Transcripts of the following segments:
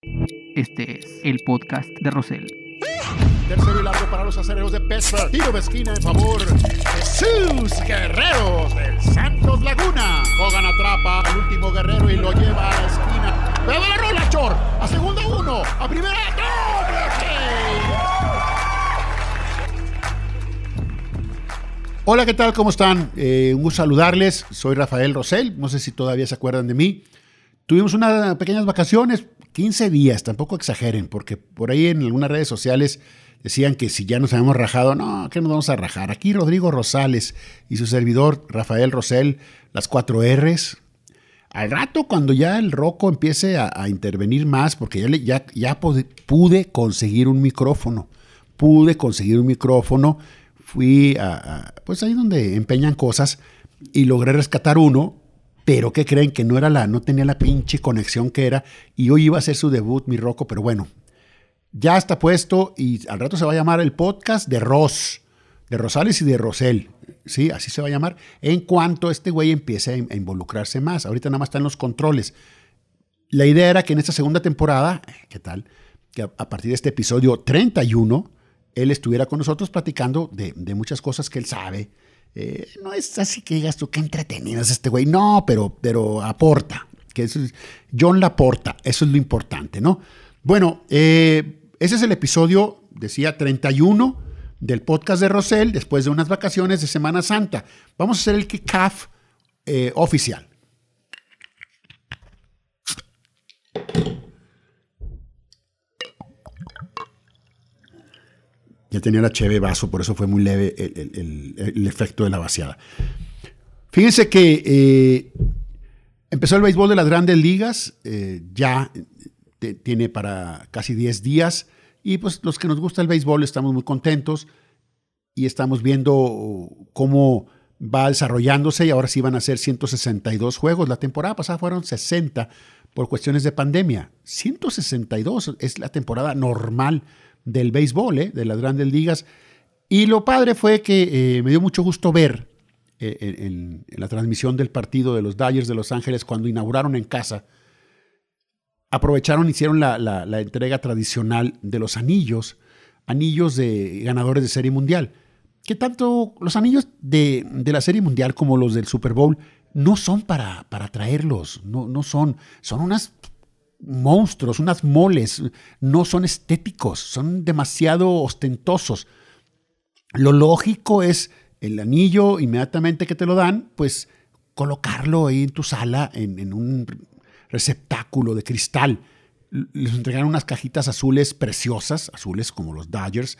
Este es el podcast de Rosell. Tercero y largo para los aceleros de Pittsburgh. Tiro de esquina en favor de sus guerreros del Santos Laguna. Hogan atrapa al último guerrero y lo lleva a la esquina. ¡Pero la rola, Chor! A segunda uno. A primera. ¡Doble Hola, ¿qué tal? ¿Cómo están? Eh, un gusto saludarles. Soy Rafael Rosell. No sé si todavía se acuerdan de mí. Tuvimos unas pequeñas vacaciones, 15 días, tampoco exageren, porque por ahí en algunas redes sociales decían que si ya nos habíamos rajado, no, que nos vamos a rajar. Aquí Rodrigo Rosales y su servidor Rafael Rosell, las cuatro R's. Al rato, cuando ya el roco empiece a, intervenir más, porque ya, ya, ya pude conseguir un micrófono, pude conseguir un micrófono, fui a, pues ahí donde empeñan cosas y logré rescatar uno pero ¿qué creen? Que no era la, no tenía la pinche conexión que era, y hoy iba a ser su debut, mi Rocco, pero bueno, ya está puesto y al rato se va a llamar el podcast de Ros, de Rosales y de Rosel, ¿sí? Así se va a llamar, en cuanto este güey empiece a, involucrarse más. Ahorita nada más están los controles. La idea era que en esta segunda temporada, ¿qué tal? Que a, partir de este episodio 31, él estuviera con nosotros platicando de muchas cosas que él sabe, eh, no es así que digas tú, qué entretenido es este güey. No, pero, pero aporta. Que John Laporta, eso es lo importante, ¿no? Bueno, eh, ese es el episodio, decía, 31 del podcast de Rosell, después de unas vacaciones de Semana Santa. Vamos a hacer el kickoff eh, oficial. Ya tenía la cheve vaso, por eso fue muy leve el, efecto de la vaciada. Fíjense que eh, empezó el béisbol de las grandes ligas, eh, ya tiene para casi 10 días, y pues los que nos gusta el béisbol estamos muy contentos y estamos viendo cómo va desarrollándose y ahora sí van a ser 162 juegos. La temporada pasada fueron 60 por cuestiones de pandemia. 162 es la temporada normal del béisbol, ¿eh? de las grandes ligas. Y lo padre fue que eh, me dio mucho gusto ver eh, en, la transmisión del partido de los Dodgers de Los Ángeles cuando inauguraron en casa. Aprovecharon, hicieron la, entrega tradicional de los anillos, anillos de ganadores de Serie Mundial. Que tanto los anillos de, de, la Serie Mundial como los del Super Bowl no son para, para traerlos, no, no son, son unas monstruos, unas moles, no son estéticos, son demasiado ostentosos. Lo lógico es el anillo, inmediatamente que te lo dan, pues colocarlo ahí en tu sala en, un receptáculo de cristal. Les entregaron unas cajitas azules preciosas, azules como los Dodgers,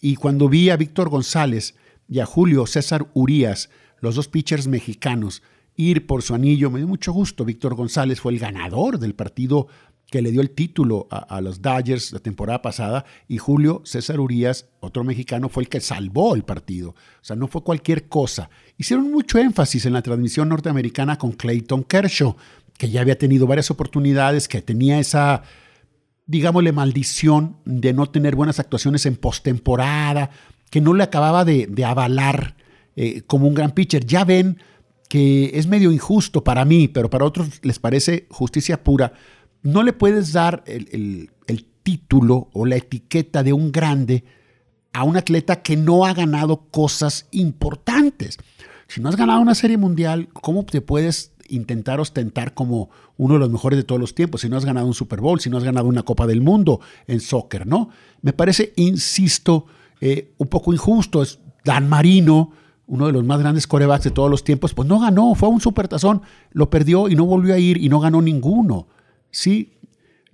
y cuando vi a Víctor González y a Julio César Urías, los dos pitchers mexicanos, ir por su anillo. Me dio mucho gusto. Víctor González fue el ganador del partido que le dio el título a, los Dodgers la temporada pasada y Julio César Urias, otro mexicano, fue el que salvó el partido. O sea, no fue cualquier cosa. Hicieron mucho énfasis en la transmisión norteamericana con Clayton Kershaw, que ya había tenido varias oportunidades, que tenía esa, digámosle, maldición de no tener buenas actuaciones en postemporada, que no le acababa de, avalar eh, como un gran pitcher. Ya ven que es medio injusto para mí, pero para otros les parece justicia pura. No le puedes dar el, título o la etiqueta de un grande a un atleta que no ha ganado cosas importantes. Si no has ganado una serie mundial, ¿cómo te puedes intentar ostentar como uno de los mejores de todos los tiempos? Si no has ganado un Super Bowl, si no has ganado una Copa del Mundo en soccer, ¿no? Me parece, insisto, eh, un poco injusto. Es Dan Marino, uno de los más grandes corebacks de todos los tiempos, pues no ganó, fue a un supertazón, lo perdió y no volvió a ir y no ganó ninguno. Sí,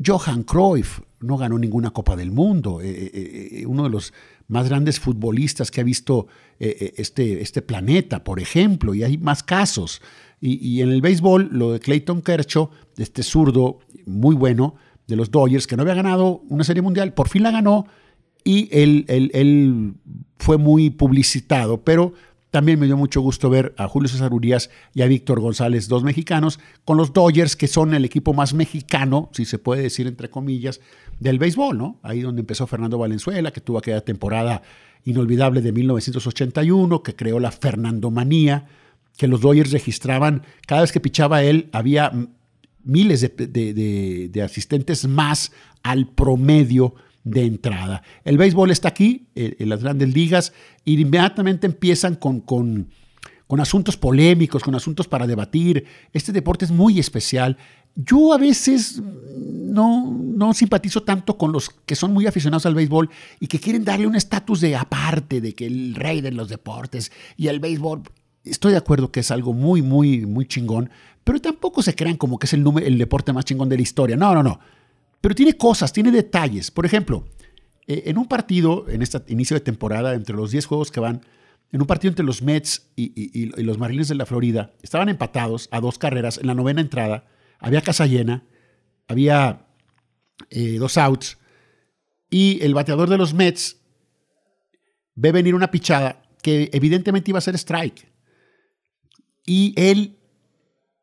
Johan Cruyff no ganó ninguna Copa del Mundo, eh, eh, eh, uno de los más grandes futbolistas que ha visto este, este planeta, por ejemplo, y hay más casos. Y, en el béisbol, lo de Clayton Kershaw, este zurdo muy bueno de los Dodgers, que no había ganado una serie mundial, por fin la ganó y él, él fue muy publicitado, pero también me dio mucho gusto ver a Julio César Urias y a Víctor González, dos mexicanos, con los Dodgers, que son el equipo más mexicano, si se puede decir entre comillas, del béisbol, ¿no? Ahí donde empezó Fernando Valenzuela, que tuvo aquella temporada inolvidable de 1981, que creó la Fernandomanía, que los Dodgers registraban, cada vez que pichaba él, había miles de, asistentes más al promedio de entrada. El béisbol está aquí, en las grandes ligas, y inmediatamente empiezan con, con, con asuntos polémicos, con asuntos para debatir. Este deporte es muy especial. Yo a veces no, no simpatizo tanto con los que son muy aficionados al béisbol y que quieren darle un estatus de aparte, de que el rey de los deportes y el béisbol. Estoy de acuerdo que es algo muy, muy, muy chingón, pero tampoco se crean como que es el, el deporte más chingón de la historia. No, no, no. Pero tiene cosas, tiene detalles. Por ejemplo, eh, en un partido, en este inicio de temporada, entre los 10 juegos que van, en un partido entre los Mets y, los Marlins de la Florida, estaban empatados a dos carreras en la novena entrada, había casa llena, había eh, dos outs, y el bateador de los Mets ve venir una pichada que evidentemente iba a ser strike. Y él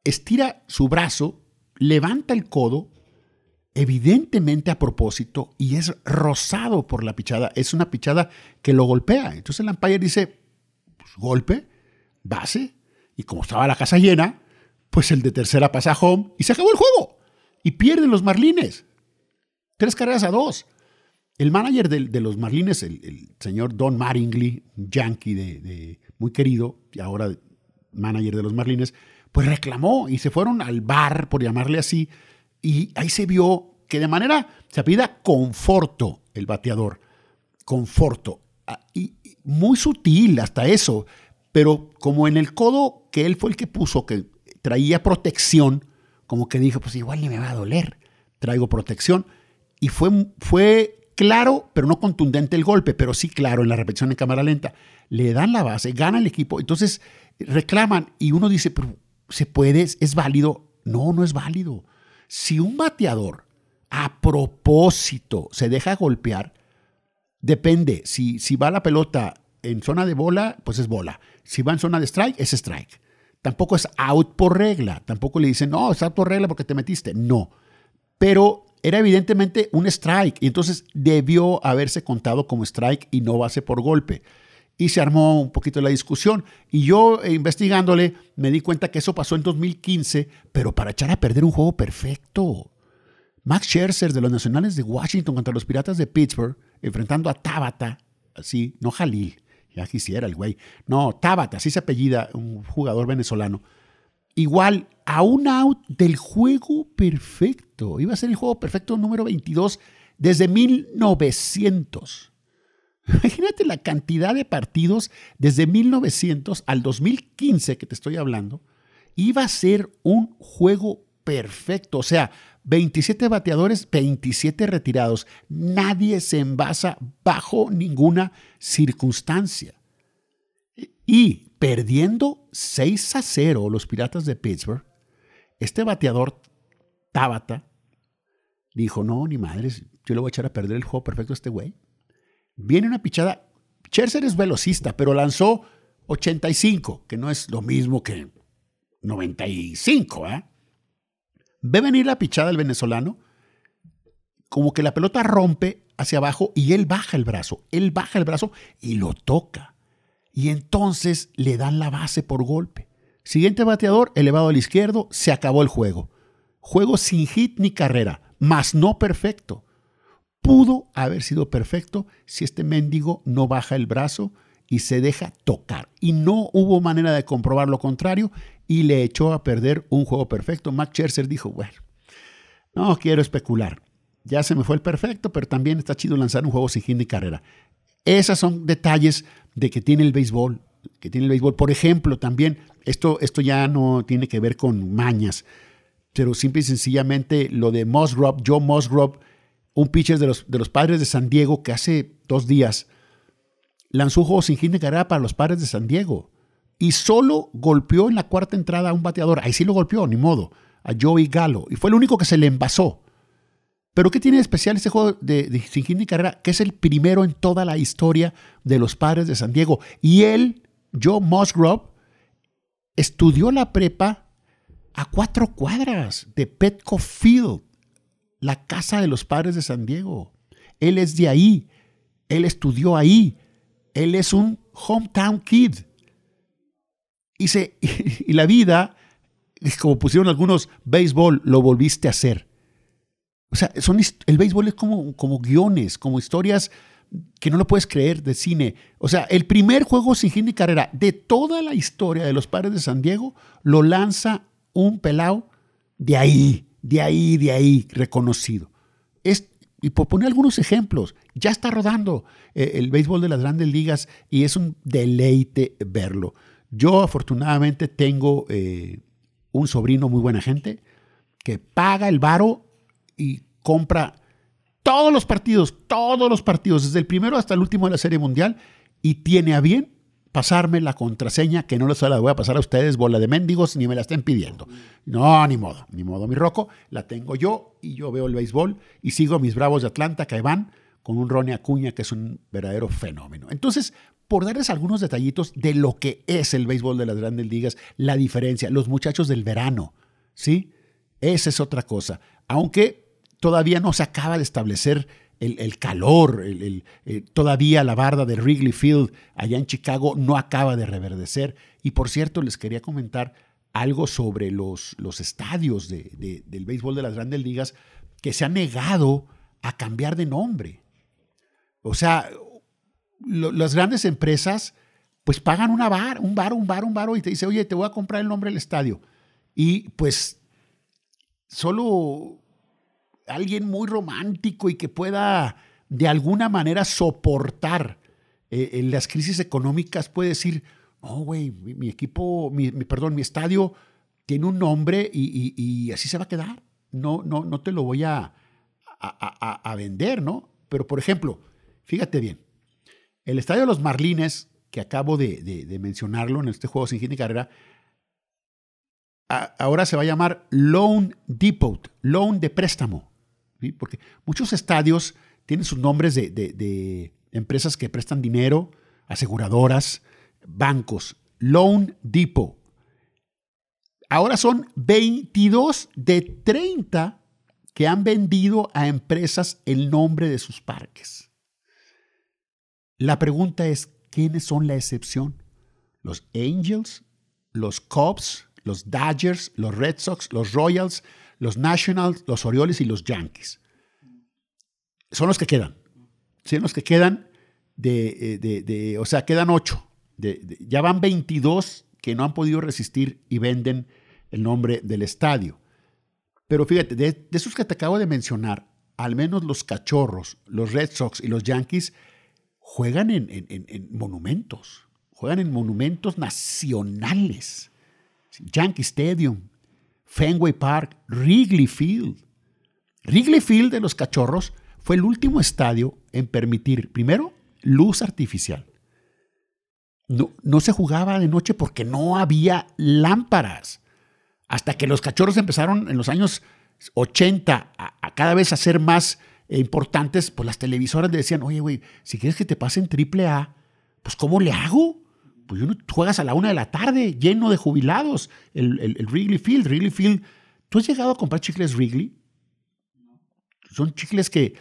estira su brazo, levanta el codo, evidentemente a propósito, y es rozado por la pichada. Es una pichada que lo golpea. Entonces el umpire dice, pues, golpe, base, y como estaba la casa llena, pues el de tercera pasa home y se acabó el juego. Y pierden los Marlines. Tres carreras a dos. El manager de, los Marlines, el, señor Don Maringley, yankee de, muy querido, y ahora manager de los Marlines, pues reclamó y se fueron al bar, por llamarle así, y ahí se vio que de manera, se pida conforto el bateador, conforto, ah, y muy sutil hasta eso, pero como en el codo que él fue el que puso, que traía protección, como que dijo, pues igual ni me va a doler, traigo protección, y fue, fue claro, pero no contundente el golpe, pero sí claro en la repetición en cámara lenta. Le dan la base, gana el equipo, entonces reclaman y uno dice, pero ¿Se puede? ¿Es válido? No, no es válido. Si un bateador a propósito se deja golpear, depende. Si, si va la pelota en zona de bola, pues es bola. Si va en zona de strike, es strike. Tampoco es out por regla. Tampoco le dicen, no, es out por regla porque te metiste. No. Pero era evidentemente un strike y entonces debió haberse contado como strike y no base por golpe y se armó un poquito la discusión. Y yo eh, investigándole me di cuenta que eso pasó en 2015, pero para echar a perder un juego perfecto. Max Scherzer de los Nacionales de Washington contra los Piratas de Pittsburgh, enfrentando a Tabata, así, no Jalil, ya quisiera el güey. No, Tabata, así se apellida, un jugador venezolano. Igual a un out del juego perfecto. Iba a ser el juego perfecto número 22 desde 1900. Imagínate la cantidad de partidos desde 1900 al 2015 que te estoy hablando. Iba a ser un juego perfecto. O sea, 27 bateadores, 27 retirados. Nadie se envasa bajo ninguna circunstancia. Y perdiendo 6 a 0 los Piratas de Pittsburgh, este bateador Tabata dijo, no, ni madres, yo le voy a echar a perder el juego perfecto a este güey. Viene una pichada. Scherzer es velocista, pero lanzó 85, que no es lo mismo que 95. ¿eh? Ve venir la pichada del venezolano, como que la pelota rompe hacia abajo y él baja el brazo. Él baja el brazo y lo toca. Y entonces le dan la base por golpe. Siguiente bateador, elevado al izquierdo, se acabó el juego. Juego sin hit ni carrera, más no perfecto pudo haber sido perfecto si este mendigo no baja el brazo y se deja tocar. Y no hubo manera de comprobar lo contrario y le echó a perder un juego perfecto. Max Scherzer dijo, bueno, no quiero especular. Ya se me fue el perfecto, pero también está chido lanzar un juego sin hit ni carrera. Esos son detalles de que tiene el béisbol, que tiene el béisbol. Por ejemplo, también, esto, esto ya no tiene que ver con mañas, pero simple y sencillamente lo de Musgrove, Joe Musgrove, un pitcher de los, de los padres de San Diego que hace dos días lanzó un juego sin hit de carrera para los padres de San Diego y solo golpeó en la cuarta entrada a un bateador. Ahí sí lo golpeó, ni modo, a Joey Galo. Y fue el único que se le envasó. Pero ¿qué tiene especial este juego de, de sin hit de carrera? Que es el primero en toda la historia de los padres de San Diego. Y él, Joe Musgrove, estudió la prepa a cuatro cuadras de Petco Field la casa de los padres de San Diego. Él es de ahí. Él estudió ahí. Él es un hometown kid. Y, y la vida como pusieron algunos, béisbol, lo volviste a hacer. O sea, son, el béisbol es como, como guiones, como historias que no lo puedes creer de cine. O sea, el primer juego sin hit ni carrera de toda la historia de los padres de San Diego lo lanza un pelao de ahí, de ahí, de ahí, reconocido. Es, y por poner algunos ejemplos, ya está rodando eh, el béisbol de las grandes ligas y es un deleite verlo. Yo afortunadamente tengo eh, un sobrino muy buena gente que paga el varo y compra todos los partidos, todos los partidos, desde el primero hasta el último de la Serie Mundial, y tiene a bien pasarme la contraseña, que no les la voy a pasar a ustedes, bola de mendigos, ni me la estén pidiendo. No, ni modo, ni modo, mi roco, la tengo yo y yo veo el béisbol y sigo a mis bravos de Atlanta que van con un Ronnie Acuña que es un verdadero fenómeno. Entonces, por darles algunos detallitos de lo que es el béisbol de las grandes ligas, la diferencia, los muchachos del verano, ¿sí? Esa es otra cosa. Aunque todavía no se acaba de establecer el, calor, eh, todavía la barda de Wrigley Field allá en Chicago no acaba de reverdecer. Y por cierto, les quería comentar algo sobre los, los estadios del béisbol de las grandes ligas que se han negado a cambiar de nombre. O sea, las grandes empresas pues pagan una bar, un bar, un bar, un bar y te dice, oye, te voy a comprar el nombre del estadio. Y pues solo alguien muy romántico y que pueda de alguna manera soportar eh, las crisis económicas puede decir, no, güey, mi, equipo, mi, perdón, mi estadio tiene un nombre y, así se va a quedar. No, no, no te lo voy a, a, vender, ¿no? Pero, por ejemplo, fíjate bien, el estadio de los Marlines, que acabo de, mencionarlo en este juego sin hit carrera, ahora se va a llamar Loan Depot, Loan de préstamo porque muchos estadios tienen sus nombres de, empresas que prestan dinero, aseguradoras, bancos, Loan Depot. Ahora son 22 de 30 que han vendido a empresas el nombre de sus parques. La pregunta es, ¿quiénes son la excepción? ¿Los Angels? ¿Los Cubs? ¿Los Dodgers? ¿Los Red Sox? ¿Los Royals? Los Nationals, los Orioles y los Yankees. Son los que quedan. Son los que quedan de, eh, o sea, quedan ocho. ya van 22 que no han podido resistir y venden el nombre del estadio. Pero fíjate, de, esos que te acabo de mencionar, al menos los cachorros, los Red Sox y los Yankees juegan en monumentos, juegan en monumentos nacionales. Yankee Stadium, Fenway Park, Wrigley Field. Wrigley Field de los Cachorros fue el último estadio en permitir, primero, luz artificial. No, no, se jugaba de noche porque no había lámparas. Hasta que los cachorros empezaron en los años 80 a, cada vez a ser más importantes, pues las televisoras le decían, oye, güey, si quieres que te pasen triple A, pues ¿cómo le hago? Pues juegas a la una de la tarde, lleno de jubilados, el, el, Wrigley Field. Wrigley Field, ¿tú has llegado a comprar chicles Wrigley? Son chicles que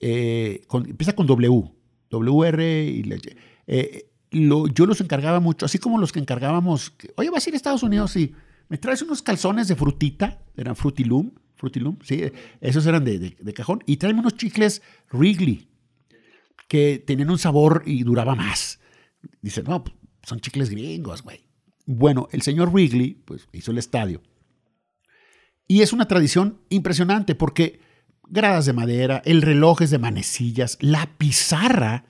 eh, empieza con W, WR y eh, yo los encargaba mucho, así como los que encargábamos, oye, vas a ir a Estados Unidos, sí, me traes unos calzones de frutita, eran Frutilum, Frutilum, sí, esos eran de, de cajón, y tráeme unos chicles Wrigley, que tenían un sabor y duraba más. Dice, no, pues, son chicles gringos, güey. Bueno, el señor Wrigley pues, hizo el estadio. Y es una tradición impresionante porque gradas de madera, el reloj es de manecillas, la pizarra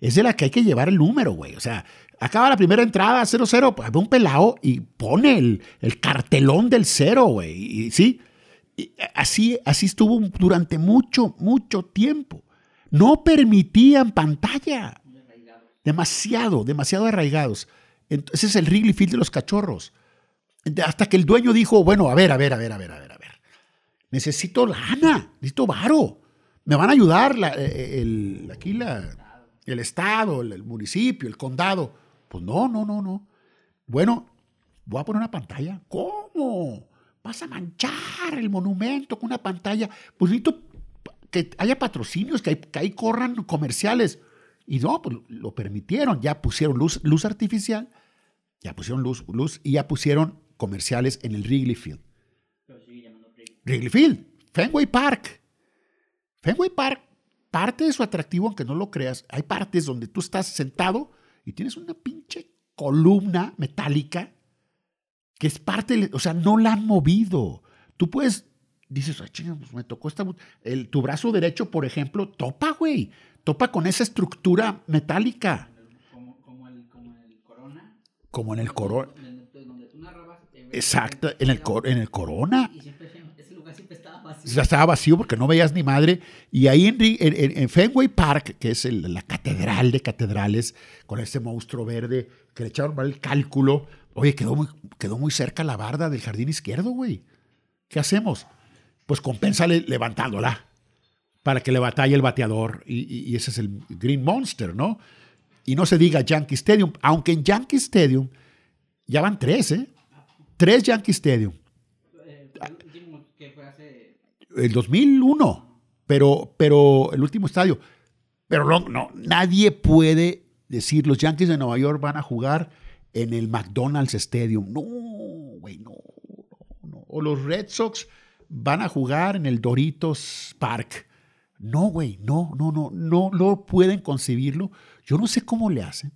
es de la que hay que llevar el número, güey. O sea, acaba la primera entrada 0-0, pues, un pelado y pone el, cartelón del cero, güey. Y, sí, así, así estuvo durante mucho, mucho tiempo. No permitían pantalla demasiado, demasiado arraigados. Ese es el Wrigley Field de los cachorros. Hasta que el dueño dijo, bueno, a ver, a ver, a ver, a ver, a ver, a ver. Necesito lana, necesito varo. Me van a ayudar eh, el, aquí la, el estado, el, municipio, el condado. Pues no, no, no, no. Bueno, voy a poner una pantalla. ¿Cómo? Vas a manchar el monumento con una pantalla. Pues necesito que haya patrocinios, que, que ahí corran comerciales. Y no, pues lo permitieron, ya pusieron luz, luz artificial, ya pusieron luz, luz y ya pusieron comerciales en el Wrigley Field. Wrigley Field, Fenway Park. Fenway Park, parte de su atractivo, aunque no lo creas, hay partes donde tú estás sentado y tienes una pinche columna metálica que es parte, o sea, no la han movido. Tú puedes, dices, ay, chinga, pues me tocó esta, el, tu brazo derecho, por ejemplo, topa, güey, topa con esa estructura metálica. Como, como, el, como el Corona. Como en el Corona. Exacto, en el, cor- en el Corona. Y siempre ese lugar siempre estaba vacío. Ya estaba vacío porque no veías ni madre. Y ahí en, Ri- en- en- en Fenway Park, que es el- la catedral de catedrales, con ese monstruo verde que le echaron mal el cálculo, oye, quedó muy, quedó muy cerca la barda del jardín izquierdo, güey. ¿Qué hacemos? Pues compénsale levantándola para que le batalle el bateador. Y, ese es el Green Monster, ¿no? Y no se diga Yankee Stadium, aunque en Yankee Stadium ya van tres, ¿eh? Tres Yankee Stadium. El 2001, pero, pero el último estadio. Pero no, no, nadie puede decir los Yankees de Nueva York van a jugar en el McDonald's Stadium. No, güey, no, no, no. O los Red Sox van a jugar en el Doritos Park. No, güey, no, no, no, no, no pueden concebirlo. Yo no sé cómo le hacen.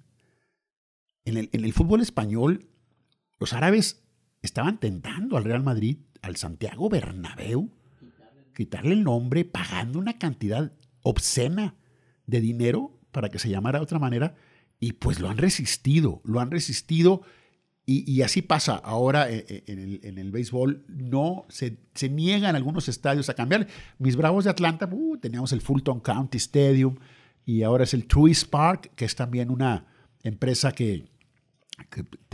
En el, en el fútbol español, los árabes estaban tentando al Real Madrid, al Santiago Bernabéu, quitarle el nombre pagando una cantidad obscena de dinero para que se llamara de otra manera y pues lo han resistido, lo han resistido y, así pasa ahora eh, eh, en el, en el béisbol, no se, niegan algunos estadios a cambiar. Mis Bravos de Atlanta, uh, teníamos el Fulton County Stadium y ahora es el Truist Park, que es también una empresa que,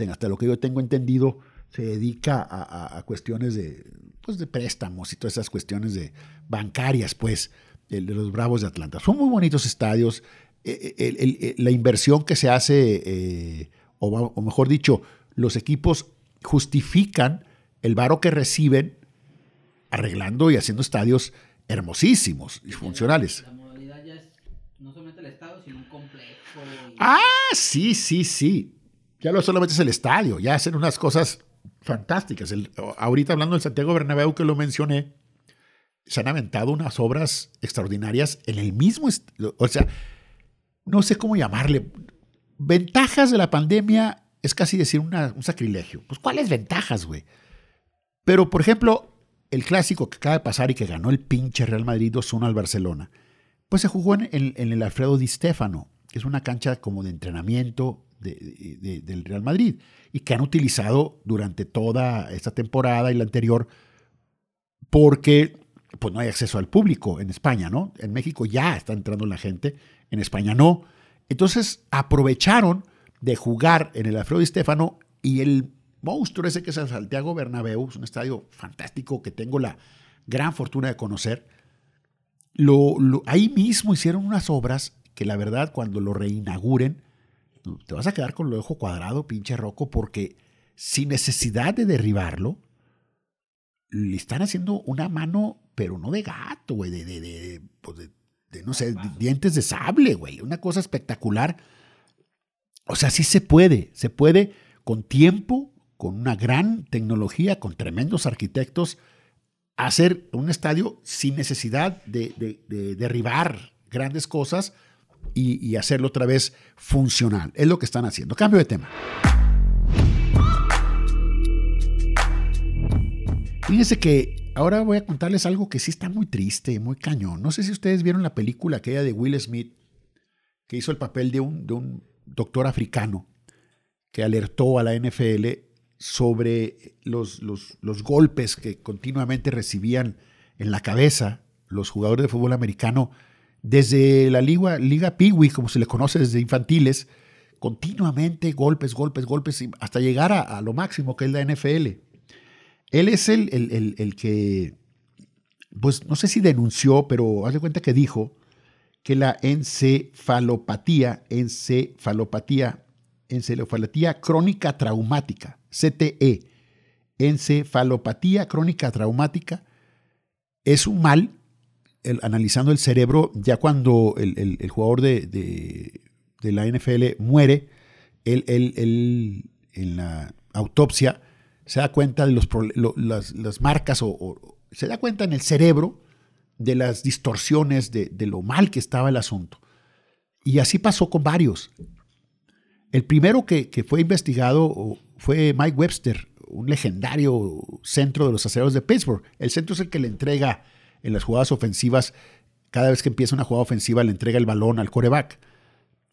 hasta lo que yo tengo entendido, se dedica a, cuestiones de, pues de préstamos y todas esas cuestiones de bancarias, pues, de los Bravos de Atlanta. Son muy bonitos estadios. el- la inversión que se hace, eh, o mejor dicho, los equipos justifican el varo que reciben arreglando y haciendo estadios hermosísimos y funcionales. La modalidad ya es no solamente el estado, sino un complejo. y- Ah, sí, sí, sí. Ya no solamente es el estadio, ya hacen unas cosas fantásticas. El- ahorita hablando del Santiago Bernabéu que lo mencioné, se han aventado unas obras extraordinarias en el mismo, o sea, no sé cómo llamarle. Ventajas de la pandemia es casi decir un sacrilegio. Pues, ¿cuáles ventajas, güey? Pero, por ejemplo, el clásico que acaba de pasar y que ganó el pinche Real Madrid 2-1 al Barcelona, pues se jugó en, el Alfredo Di Stefano, que es una cancha como de entrenamiento de- de- del Real Madrid y que han utilizado durante toda esta temporada y la anterior porque pues no hay acceso al público en España, ¿no? En México ya está entrando la gente, en España no. Entonces aprovecharon de jugar en el Alfredo Di y el monstruo ese que es el Santiago Bernabéu, es un estadio fantástico que tengo la gran fortuna de conocer. Lo, lo- ahí mismo hicieron unas obras que la verdad cuando lo reinauguren te vas a quedar con el ojo cuadrado, pinche roco, porque sin necesidad de derribarlo, le están haciendo una mano, pero no de gato, güey, de, de, de, pues de- no sé, dientes de sable, güey, una cosa espectacular. O sea, sí se puede, se puede con tiempo, con una gran tecnología, con tremendos arquitectos, hacer un estadio sin necesidad de, de- de derribar grandes cosas y, y hacerlo otra vez funcional. Es lo que están haciendo. Cambio de tema. Fíjense que ahora voy a contarles algo que sí está muy triste, muy cañón. No sé si ustedes vieron la película aquella de Will Smith, que hizo el papel de un, de un doctor africano que alertó a la NFL sobre los, los, los golpes que continuamente recibían en la cabeza los jugadores de fútbol americano desde la Liga, Liga Peewee, como se le conoce desde infantiles, continuamente golpes, golpes, golpes, hasta llegar a, a lo máximo que es la NFL. Él es el, el- el- el que, pues no sé si denunció, pero haz de cuenta que dijo que la encefalopatía, encefalopatía, encefalopatía crónica traumática, CTE, encefalopatía crónica traumática, es un mal, el- analizando el cerebro, ya cuando el, el- jugador de, de- de la NFL muere, él, él- él, en la autopsia se da cuenta de los, las, marcas o, se da cuenta en el cerebro de las distorsiones de, lo mal que estaba el asunto. Y así pasó con varios. El primero que, fue investigado fue Mike Webster, un legendario centro de los acereros de Pittsburgh. El centro es el que le entrega en las jugadas ofensivas, cada vez que empieza una jugada ofensiva, le entrega el balón al coreback.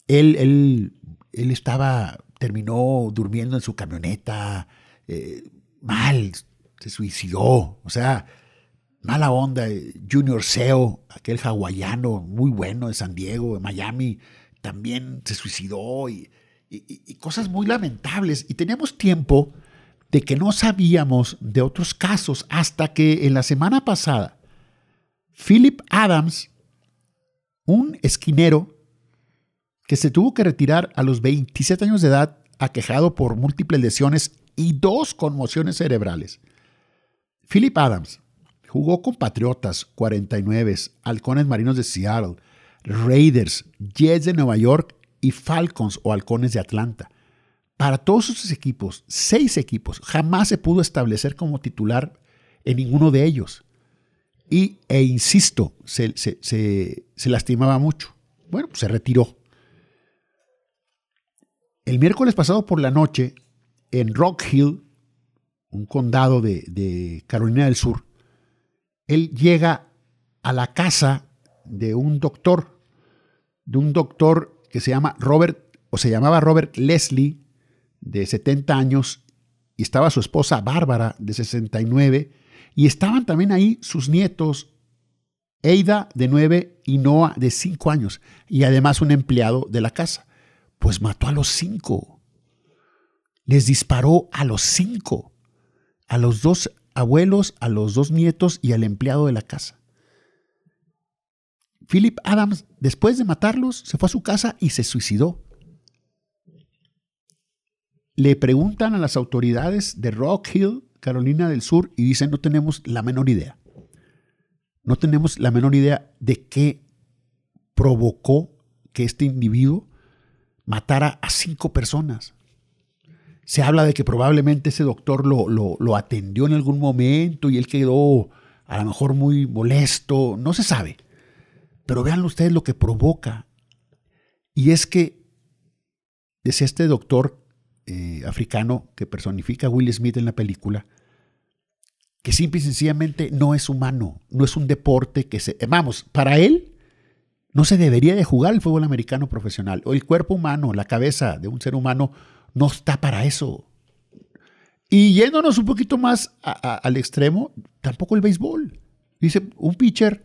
Él, él, él estaba, terminó durmiendo en su camioneta, eh, mal, se suicidó. O sea, mala onda. Junior Seo, aquel hawaiano muy bueno de San Diego, de Miami, también se suicidó y, cosas muy lamentables. Y teníamos tiempo de que no sabíamos de otros casos hasta que en la semana pasada, Philip Adams, un esquinero que se tuvo que retirar a los 27 años de edad, aquejado por múltiples lesiones y dos conmociones cerebrales. Philip Adams, Jugó con Patriotas, 49, Halcones Marinos de Seattle, Raiders, Jets de Nueva York y Falcons o Halcones de Atlanta. Para todos esos equipos, seis equipos, jamás se pudo establecer como titular en ninguno de ellos. Y, e insisto, se, lastimaba mucho. Bueno, pues se retiró. El miércoles pasado por la noche, en Rock Hill, un condado de Carolina del Sur, él llega a la casa de un doctor, de un doctor que se llama Robert, o se llamaba Robert Leslie, de 70 años, y estaba su esposa Bárbara, de 69, y estaban también ahí sus nietos, Eida, de 9, y Noah, de 5 años, y además un empleado de la casa. Pues mató a los cinco. Les disparó a los cinco. A los dos abuelos, a los dos nietos y al empleado de la casa. Philip Adams, después de matarlos, se fue a su casa y se suicidó. Le preguntan a las autoridades de Rock Hill, Carolina del Sur, y dicen no tenemos la menor idea. No tenemos la menor idea de qué provocó que este individuo matara a cinco personas. Se habla de que probablemente ese doctor lo, lo, atendió en algún momento y él quedó a lo mejor muy molesto, no se sabe. Pero vean ustedes lo que provoca. Y es que, decía este doctor eh, africano que personifica a Will Smith en la película, que simple y sencillamente no es humano, no es un deporte que se... Vamos, para él no se debería de jugar el fútbol americano profesional, o el cuerpo humano, la cabeza de un ser humano no está para eso. Y yéndonos un poquito más al extremo, tampoco el béisbol. Dice, un pitcher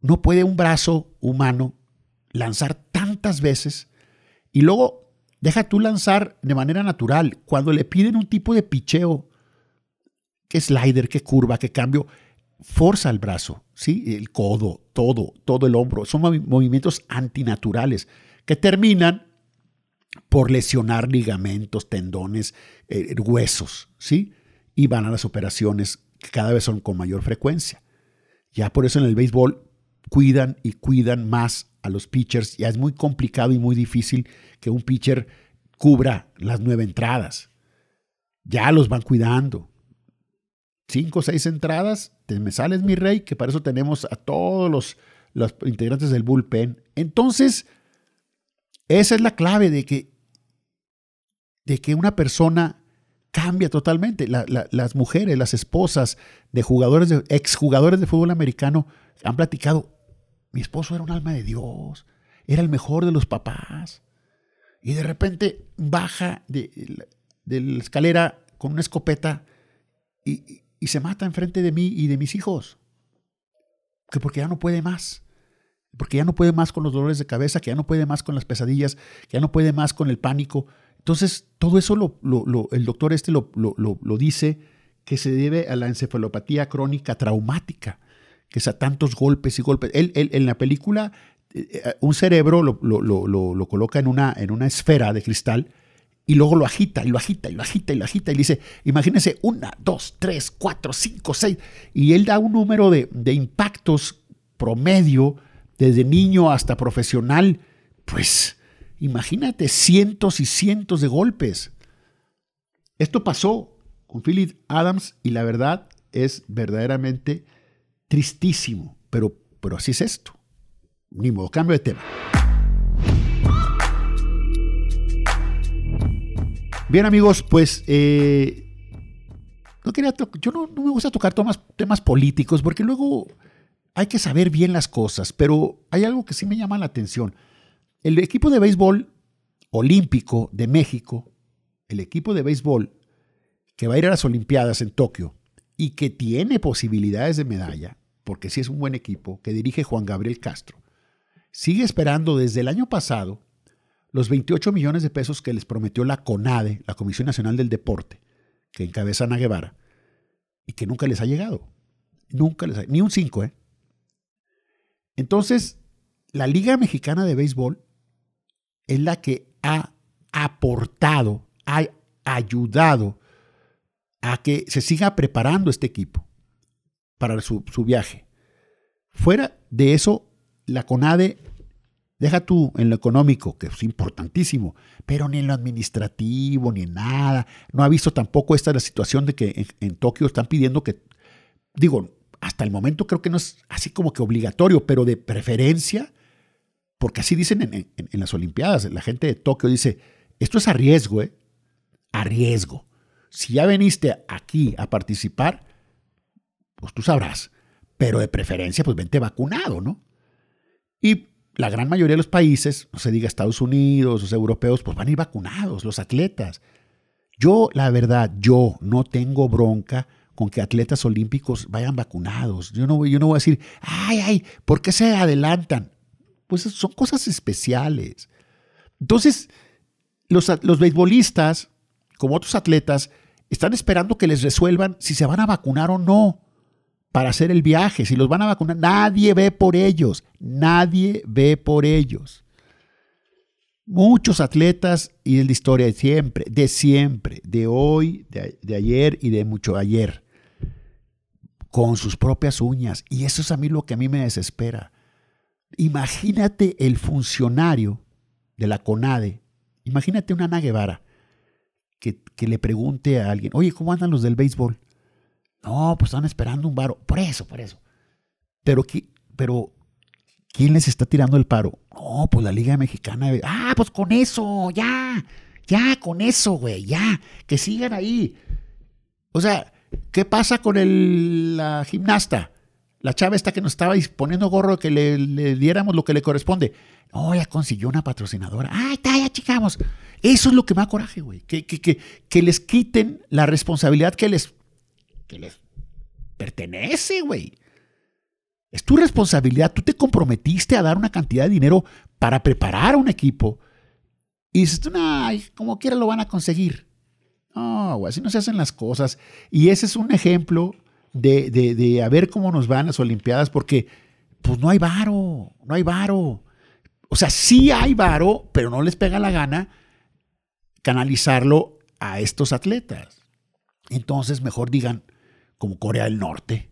no puede un brazo humano lanzar tantas veces y luego deja tú lanzar de manera natural. Cuando le piden un tipo de picheo, que slider, que curva, que cambio, forza el brazo, ¿sí? el codo, todo, todo el hombro. Son movimientos antinaturales que terminan por lesionar ligamentos, tendones, eh, huesos, ¿sí? Y van a las operaciones que cada vez son con mayor frecuencia. Ya por eso en el béisbol cuidan y cuidan más a los pitchers. Ya es muy complicado y muy difícil que un pitcher cubra las nueve entradas. Ya los van cuidando. Cinco o seis entradas, te me sales mi rey, que para eso tenemos a todos los, los integrantes del bullpen. Entonces, esa es la clave de que, de que una persona cambia totalmente. las mujeres, las esposas de jugadores, de, exjugadores de fútbol americano han platicado, mi esposo era un alma de Dios, era el mejor de los papás. Y de repente baja de, la escalera con una escopeta y, y se mata enfrente de mí y de mis hijos. Que porque ya no puede más porque ya no puede más con los dolores de cabeza, que ya no puede más con las pesadillas, que ya no puede más con el pánico. Entonces, todo eso lo, el doctor este lo, dice que se debe a la encefalopatía crónica traumática, que es a tantos golpes y golpes. Él, en la película, eh, eh, un cerebro lo, coloca en una, en una esfera de cristal y luego lo agita y lo agita y lo agita y lo agita y dice, imagínense, una, dos, tres, cuatro, cinco, seis, y él da un número de, de impactos promedio desde niño hasta profesional, pues imagínate cientos y cientos de golpes. Esto pasó con Philip Adams y la verdad es verdaderamente tristísimo, pero, pero así es esto. Ni modo, cambio de tema. Bien amigos, pues eh, no quería yo no, me gusta tocar temas, temas políticos porque luego hay que saber bien las cosas, pero hay algo que sí me llama la atención. El equipo de béisbol olímpico de México, el equipo de béisbol que va a ir a las Olimpiadas en Tokio y que tiene posibilidades de medalla, porque sí es un buen equipo, que dirige Juan Gabriel Castro, sigue esperando desde el año pasado los 28 millones de pesos que les prometió la CONADE, la Comisión Nacional del Deporte, que encabeza Ana Guevara, y que nunca les ha llegado. Nunca les ha ni un 5, ¿eh? Entonces, la Liga Mexicana de Béisbol es la que ha aportado, ha ayudado a que se siga preparando este equipo para su, viaje. Fuera de eso, la CONADE, deja tú en lo económico, que es importantísimo, pero ni en lo administrativo, ni en nada. No ha visto tampoco esta la situación de que en, Tokio están pidiendo que, digo, hasta el momento creo que no es así como que obligatorio, pero de preferencia, porque así dicen en, las Olimpiadas, la gente de Tokio dice, esto es a riesgo, ¿eh? A riesgo si ya veniste aquí a participar, pues tú sabrás. Pero de preferencia, pues vente vacunado, ¿no? Y la gran mayoría de los países, no se diga Estados Unidos, los europeos, pues van a ir vacunados, los atletas. Yo, la verdad, yo no tengo bronca con que atletas olímpicos vayan vacunados. Yo no, yo no voy a decir, ay, ay, ¿por qué se adelantan? Pues son cosas especiales. Entonces, los, los beisbolistas, como otros atletas, están esperando que les resuelvan si se van a vacunar o no para hacer el viaje, si los van a vacunar. Nadie ve por ellos, nadie ve por ellos. Muchos atletas y de la historia de siempre, de siempre, de hoy, de ayer y de mucho ayer, con sus propias uñas. Y eso es a mí lo que a mí me desespera. Imagínate el funcionario de la CONADE, imagínate una Ana Guevara, que, le pregunte a alguien, oye, ¿cómo andan los del béisbol? No, pues están esperando un varo. Por eso, por eso. Pero, pero ¿quién les está tirando el paro? No, pues la Liga Mexicana. Ah, pues con eso, ya, ya, con eso, güey, ya, que sigan ahí. O sea, ¿qué pasa con el, la gimnasta? La chava esta que nos estaba poniendo gorro que le, le diéramos lo que le corresponde. No, ya consiguió una patrocinadora. Ah, está, ya chicamos. Eso es lo que me da coraje, güey. Que, que, les quiten la responsabilidad que les, que les pertenece, güey. Es tu responsabilidad. Tú te comprometiste a dar una cantidad de dinero para preparar un equipo. Y dices, no, como quiera lo van a conseguir. No, así no se hacen las cosas. Y ese es un ejemplo de, de, de a ver cómo nos van las Olimpiadas, porque pues no hay varo, no hay varo. O sea, sí hay varo, pero no les pega la gana canalizarlo a estos atletas. Entonces, mejor digan, como Corea del Norte.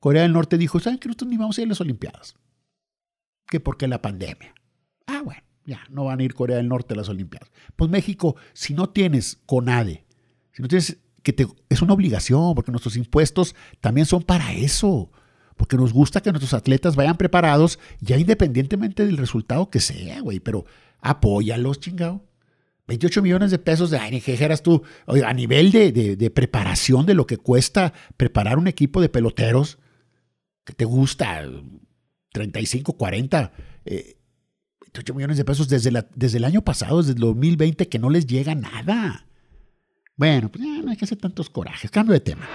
Corea del Norte dijo, ¿saben que nosotros ni vamos a ir a las Olimpiadas? ¿Qué por qué la pandemia? Ah, bueno, ya, no van a ir Corea del Norte a las Olimpiadas. Pues México, si no tienes CONADE, si no tienes, que te, es una obligación, porque nuestros impuestos también son para eso porque nos gusta que nuestros atletas vayan preparados, ya independientemente del resultado que sea, güey, pero apóyalos, chingado. 28 millones de pesos de, ay, ¿qué eras tú? a nivel de, preparación de lo que cuesta preparar un equipo de peloteros, que te gusta, 35, 40, 28 millones de pesos desde, la, desde el año pasado, desde el 2020, que no les llega nada. Bueno, pues ya no hay que hacer tantos corajes. Cambio de tema.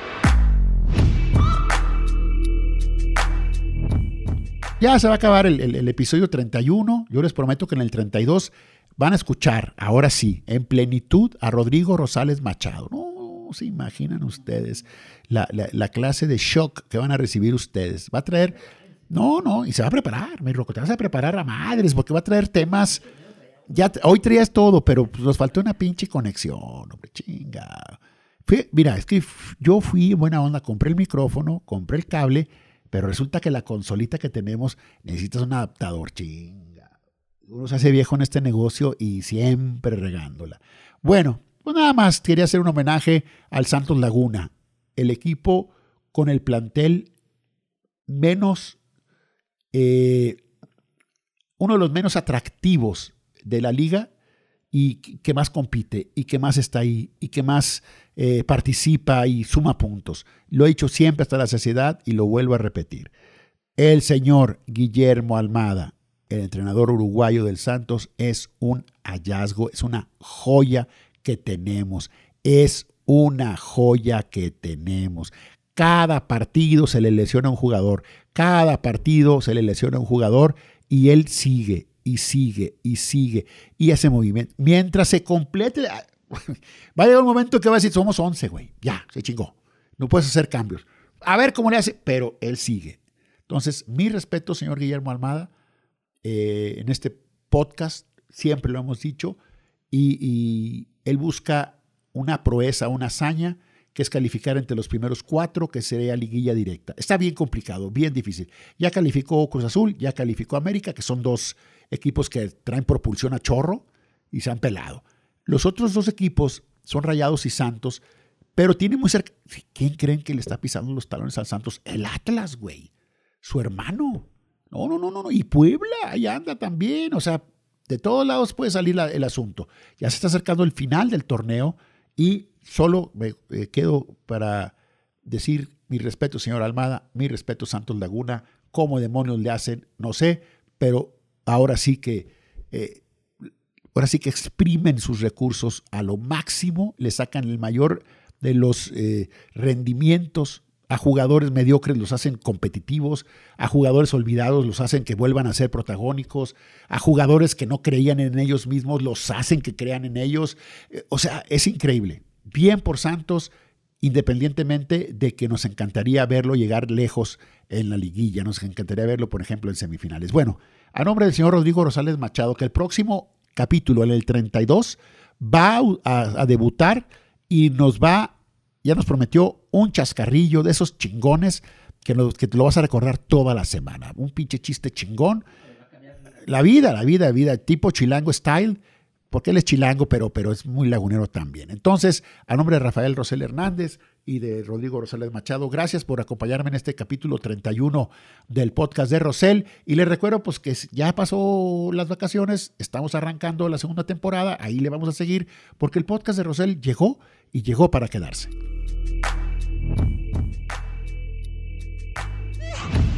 Ya se va a acabar el, episodio 31. Yo les prometo que en el 32 van a escuchar, ahora sí, en plenitud a Rodrigo Rosales Machado. No se imaginan ustedes la, clase de shock que van a recibir ustedes. Va a traer, no, no, y se va a preparar, mi roco, te vas a preparar a madres, porque va a traer temas. Ya, hoy traías todo, pero pues, nos faltó una pinche conexión, hombre, chinga. mira, es que yo fui buena onda, compré el micrófono, compré el cable pero resulta que la consolita que tenemos necesitas un adaptador, chinga. Uno se hace viejo en este negocio y siempre regándola. Bueno, Pues nada más quería hacer un homenaje al Santos Laguna, el equipo con el plantel menos, eh, uno de los menos atractivos de la liga y que más compite y que más está ahí y que más eh, participa y suma puntos. Lo he dicho siempre hasta la saciedad y lo vuelvo a repetir. El señor Guillermo Almada, el entrenador uruguayo del Santos, es un hallazgo, es una joya que tenemos. Es una joya que tenemos. Cada partido se le lesiona a un jugador, cada partido se le lesiona a un jugador y él sigue y sigue y sigue y hace movimiento. Mientras se complete, va a llegar un momento que va a decir, somos 11, güey, ya, se chingó. No puedes hacer cambios. A ver cómo le hace, pero él sigue. Entonces, mi respeto, señor Guillermo Almada, eh, en este podcast, siempre lo hemos dicho, y, él busca una proeza, una hazaña, que es calificar entre los primeros cuatro, que sería liguilla directa. Está bien complicado, bien difícil. Ya calificó Cruz Azul, ya calificó América, que son dos equipos que traen propulsión a chorro y se han pelado. Los otros dos equipos son Rayados y Santos, pero tienen muy cerca. ¿Quién creen que le está pisando los talones al Santos? El Atlas, güey. Su hermano. No, no, no, no. Y Puebla, ahí anda también. O sea, de todos lados puede salir el asunto. Ya se está acercando el final del torneo y solo me eh, quedo para decir mi respeto, señor Almada, mi respeto, Santos Laguna. ¿Cómo demonios le hacen? No sé, pero ahora sí que, eh, ahora sí que exprimen sus recursos a lo máximo, le sacan el mayor de los eh, rendimientos a jugadores mediocres los hacen competitivos, a jugadores olvidados los hacen que vuelvan a ser protagónicos, a jugadores que no creían en ellos mismos los hacen que crean en ellos. O sea, es increíble. Bien por Santos, independientemente de que nos encantaría verlo llegar lejos en la liguilla, nos encantaría verlo, por ejemplo, en semifinales. Bueno, a nombre del señor Rodrigo Rosales Machado, que el próximo capítulo, en el 32, va a, debutar y nos va, ya nos prometió un chascarrillo de esos chingones que, que te lo vas a recordar toda la semana. Un pinche chiste chingón. La vida, la vida, la vida, tipo chilango style porque él es chilango, pero, pero es muy lagunero también. Entonces, a nombre de Rafael Rosel Hernández y de Rodrigo Rosales Machado, gracias por acompañarme en este capítulo 31 del podcast de Rosel. Y les recuerdo pues que ya pasó las vacaciones, estamos arrancando la segunda temporada, ahí le vamos a seguir, porque el podcast de Rosel llegó y llegó para quedarse.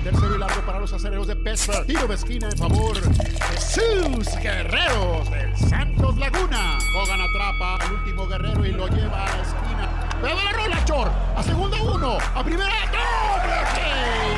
Tercero los acereros de Pesca. Tiro de esquina en favor de sus guerreros del Santos Laguna. Hogan atrapa al último guerrero y lo lleva a la esquina. Pero la rola, Chor. A segunda uno. A primera. ¡Doble